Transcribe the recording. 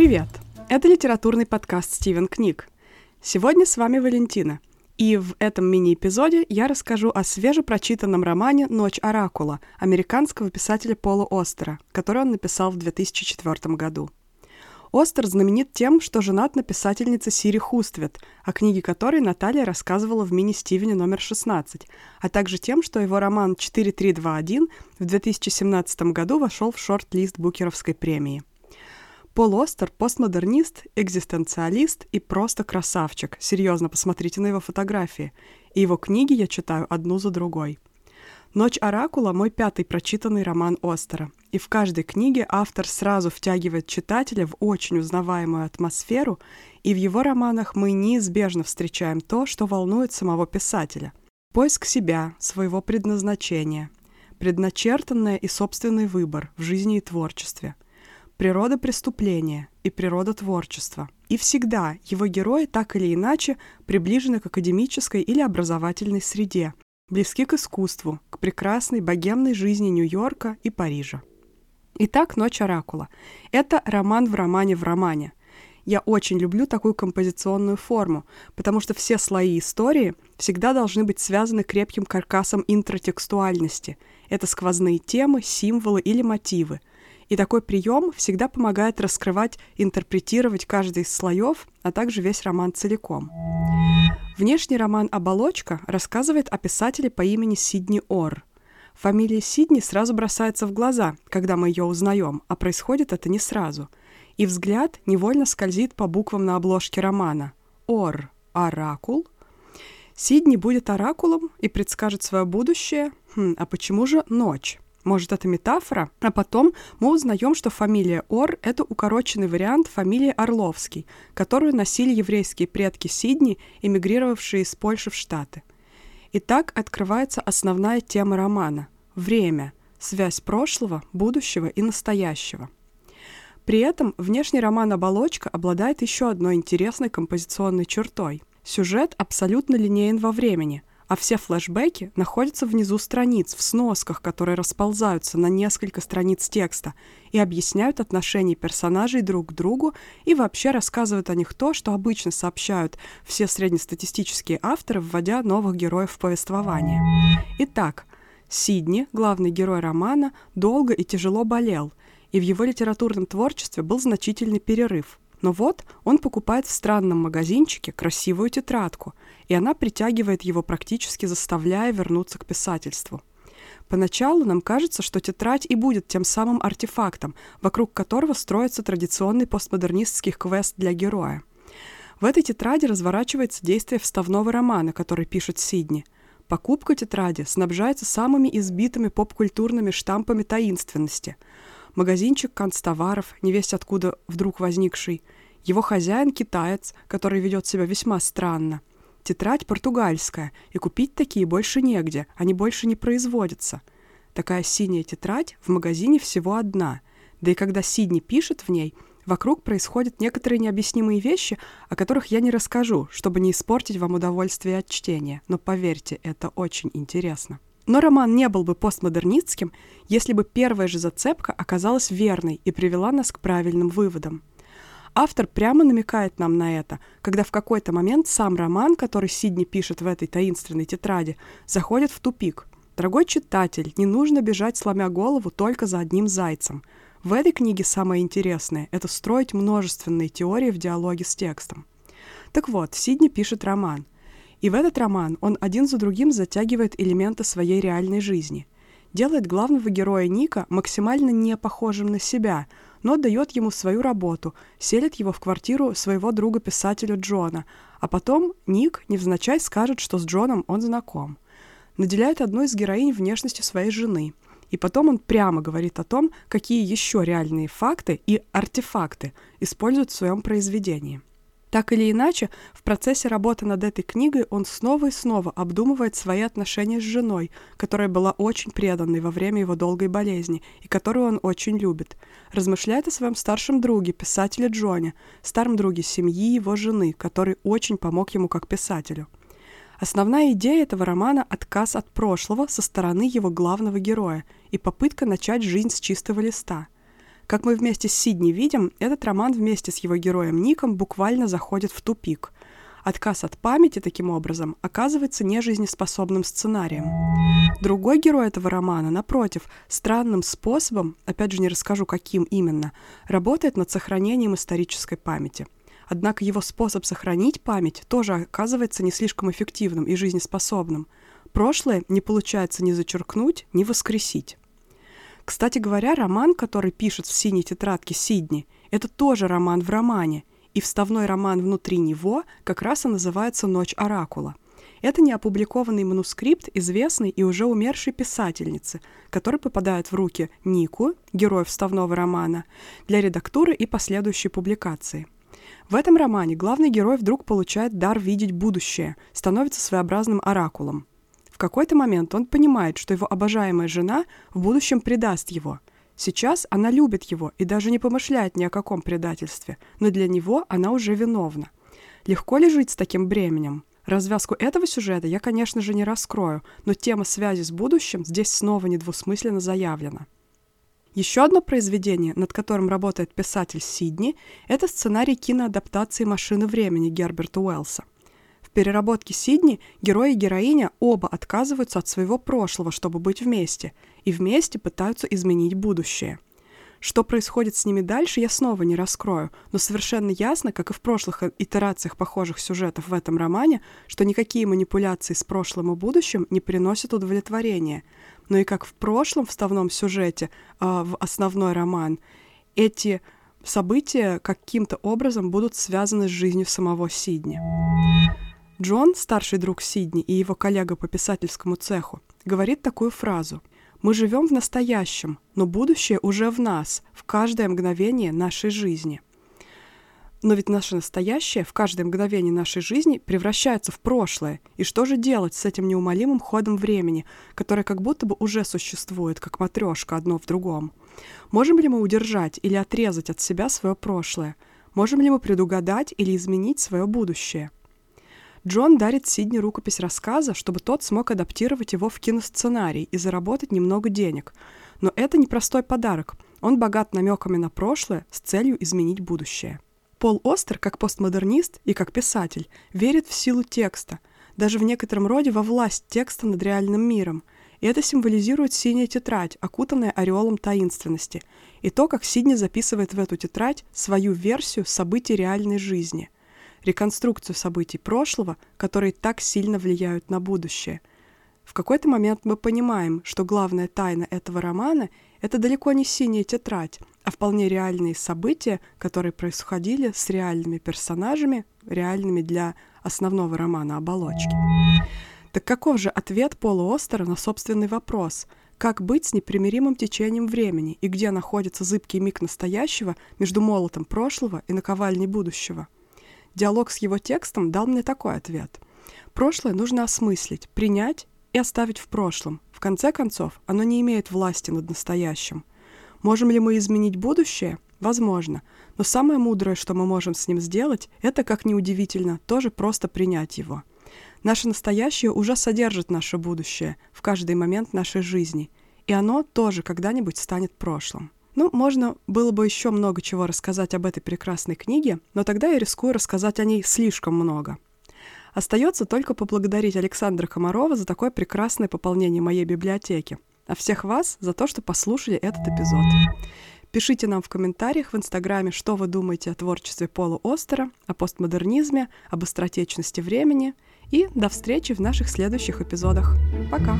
Привет! Это литературный подкаст «Стивен Книг». Сегодня с вами Валентина. И в этом мини-эпизоде я расскажу о свежепрочитанном романе «Ночь Оракула» американского писателя Пола Остера, который он написал в 2004 году. Остер знаменит тем, что женат на писательнице Сири Хуствет, о книге которой Наталья рассказывала в мини-Стивене номер 16, а также тем, что его роман «4321» в 2017 году вошел в шорт-лист Букеровской премии. Пол Остер – постмодернист, экзистенциалист и просто красавчик. Серьезно, посмотрите на его фотографии. И его книги я читаю одну за другой – «Ночь Оракула» — мой пятый прочитанный роман Остера. И в каждой книге автор сразу втягивает читателя в очень узнаваемую атмосферу, и в его романах мы неизбежно встречаем то, что волнует самого писателя. Поиск себя, своего предназначения, предначертанное и собственный выбор в жизни и творчестве, природа преступления и природа творчества. И всегда его герои так или иначе приближены к академической или образовательной среде, близки к искусству, к прекрасной богемной жизни Нью-Йорка и Парижа. Итак, «Ночь Оракула». Это роман в романе в романе. Я очень люблю такую композиционную форму, потому что все слои истории всегда должны быть связаны крепким каркасом интратекстуальности. Это сквозные темы, символы или мотивы, и такой прием всегда помогает раскрывать, интерпретировать каждый из слоев, а также весь роман целиком. Внешний роман «Оболочка» рассказывает о писателе по имени Сидни Ор. Фамилия Сидни сразу бросается в глаза, когда мы ее узнаем, а происходит это не сразу. И взгляд невольно скользит по буквам на обложке романа. Ор – оракул. Сидни будет оракулом и предскажет свое будущее. Хм, а почему же ночь? Может, это метафора? А потом мы узнаем, что фамилия Ор — это укороченный вариант фамилии Орловский, которую носили еврейские предки Сидни, эмигрировавшие из Польши в Штаты. Итак, открывается основная тема романа — время, связь прошлого, будущего и настоящего. При этом внешний роман «Оболочка» обладает еще одной интересной композиционной чертой. Сюжет абсолютно линеен во времени — а все флешбеки находятся внизу страниц, в сносках, которые расползаются на несколько страниц текста и объясняют отношения персонажей друг к другу и вообще рассказывают о них то, что обычно сообщают все среднестатистические авторы, вводя новых героев в повествование. Итак, Сидни, главный герой романа, долго и тяжело болел, и в его литературном творчестве был значительный перерыв – но вот он покупает в странном магазинчике красивую тетрадку, и она притягивает его практически заставляя вернуться к писательству. Поначалу нам кажется, что тетрадь и будет тем самым артефактом, вокруг которого строится традиционный постмодернистский квест для героя. В этой тетради разворачивается действие вставного романа, который пишет Сидни. Покупка тетради снабжается самыми избитыми поп-культурными штампами таинственности – магазинчик канцтоваров, невесть откуда вдруг возникший, его хозяин китаец, который ведет себя весьма странно, тетрадь португальская, и купить такие больше негде, они больше не производятся. Такая синяя тетрадь в магазине всего одна, да и когда Сидни пишет в ней, вокруг происходят некоторые необъяснимые вещи, о которых я не расскажу, чтобы не испортить вам удовольствие от чтения, но поверьте, это очень интересно. Но роман не был бы постмодернистским, если бы первая же зацепка оказалась верной и привела нас к правильным выводам. Автор прямо намекает нам на это, когда в какой-то момент сам роман, который Сидни пишет в этой таинственной тетради, заходит в тупик. Дорогой читатель, не нужно бежать, сломя голову, только за одним зайцем. В этой книге самое интересное – это строить множественные теории в диалоге с текстом. Так вот, Сидни пишет роман. И в этот роман он один за другим затягивает элементы своей реальной жизни. Делает главного героя Ника максимально не похожим на себя, но дает ему свою работу, селит его в квартиру своего друга-писателя Джона, а потом Ник невзначай скажет, что с Джоном он знаком. Наделяет одну из героинь внешностью своей жены. И потом он прямо говорит о том, какие еще реальные факты и артефакты используют в своем произведении. Так или иначе, в процессе работы над этой книгой он снова и снова обдумывает свои отношения с женой, которая была очень преданной во время его долгой болезни и которую он очень любит. Размышляет о своем старшем друге, писателе Джоне, старом друге семьи его жены, который очень помог ему как писателю. Основная идея этого романа – отказ от прошлого со стороны его главного героя и попытка начать жизнь с чистого листа – Как мы вместе с Сидни видим, этот роман вместе с его героем Ником буквально заходит в тупик. Отказ от памяти, таким образом, оказывается нежизнеспособным сценарием. Другой герой этого романа, напротив, странным способом, опять же не расскажу, каким именно, работает над сохранением исторической памяти. Однако его способ сохранить память тоже оказывается не слишком эффективным и жизнеспособным. Прошлое не получается ни зачеркнуть, ни воскресить. Кстати говоря, роман, который пишет в синей тетрадке Сидни, это тоже роман в романе, и вставной роман внутри него как раз и называется «Ночь Оракула». Это неопубликованный манускрипт известной и уже умершей писательницы, который попадает в руки Нику, герою вставного романа, для редактуры и последующей публикации. В этом романе главный герой вдруг получает дар видеть будущее, становится своеобразным оракулом. Какой-то момент он понимает, что его обожаемая жена в будущем предаст его – Сейчас она любит его и даже не помышляет ни о каком предательстве, но для него она уже виновна. Легко ли жить с таким бременем? Развязку этого сюжета я, конечно же, не раскрою, но тема связи с будущим здесь снова недвусмысленно заявлена. Еще одно произведение, над которым работает писатель Сидни, это сценарий киноадаптации «Машины времени» Герберта Уэллса. В переработке Сидни герой и героиня оба отказываются от своего прошлого, чтобы быть вместе, и вместе пытаются изменить будущее. Что происходит с ними дальше, я снова не раскрою, но совершенно ясно, как и в прошлых итерациях похожих сюжетов в этом романе, что никакие манипуляции с прошлым и будущим не приносят удовлетворения. Но и как в прошлом вставном сюжете, э, в основной роман, эти события каким-то образом будут связаны с жизнью самого Сидни. Джон, старший друг Сидни и его коллега по писательскому цеху, говорит такую фразу. «Мы живем в настоящем, но будущее уже в нас, в каждое мгновение нашей жизни». Но ведь наше настоящее в каждое мгновение нашей жизни превращается в прошлое. И что же делать с этим неумолимым ходом времени, которое как будто бы уже существует, как матрешка одно в другом? Можем ли мы удержать или отрезать от себя свое прошлое? Можем ли мы предугадать или изменить свое будущее? Джон дарит Сидни рукопись рассказа, чтобы тот смог адаптировать его в киносценарий и заработать немного денег. Но это не простой подарок. Он богат намеками на прошлое с целью изменить будущее. Пол Остер, как постмодернист и как писатель, верит в силу текста, даже в некотором роде во власть текста над реальным миром. И это символизирует синяя тетрадь, окутанная ореолом таинственности, и то, как Сидни записывает в эту тетрадь свою версию событий реальной жизни – реконструкцию событий прошлого, которые так сильно влияют на будущее. В какой-то момент мы понимаем, что главная тайна этого романа — это далеко не синяя тетрадь, а вполне реальные события, которые происходили с реальными персонажами, реальными для основного романа оболочки. Так каков же ответ Пола Остера на собственный вопрос — как быть с непримиримым течением времени и где находится зыбкий миг настоящего между молотом прошлого и наковальней будущего — Диалог с его текстом дал мне такой ответ. Прошлое нужно осмыслить, принять и оставить в прошлом. В конце концов, оно не имеет власти над настоящим. Можем ли мы изменить будущее? Возможно. Но самое мудрое, что мы можем с ним сделать, это, как ни удивительно, тоже просто принять его. Наше настоящее уже содержит наше будущее в каждый момент нашей жизни, и оно тоже когда-нибудь станет прошлым. Ну, можно было бы еще много чего рассказать об этой прекрасной книге, но тогда я рискую рассказать о ней слишком много. Остается только поблагодарить Александра Комарова за такое прекрасное пополнение моей библиотеки, а всех вас за то, что послушали этот эпизод. Пишите нам в комментариях в Инстаграме, что вы думаете о творчестве Пола Остера, о постмодернизме, об быстротечности времени. И до встречи в наших следующих эпизодах. Пока!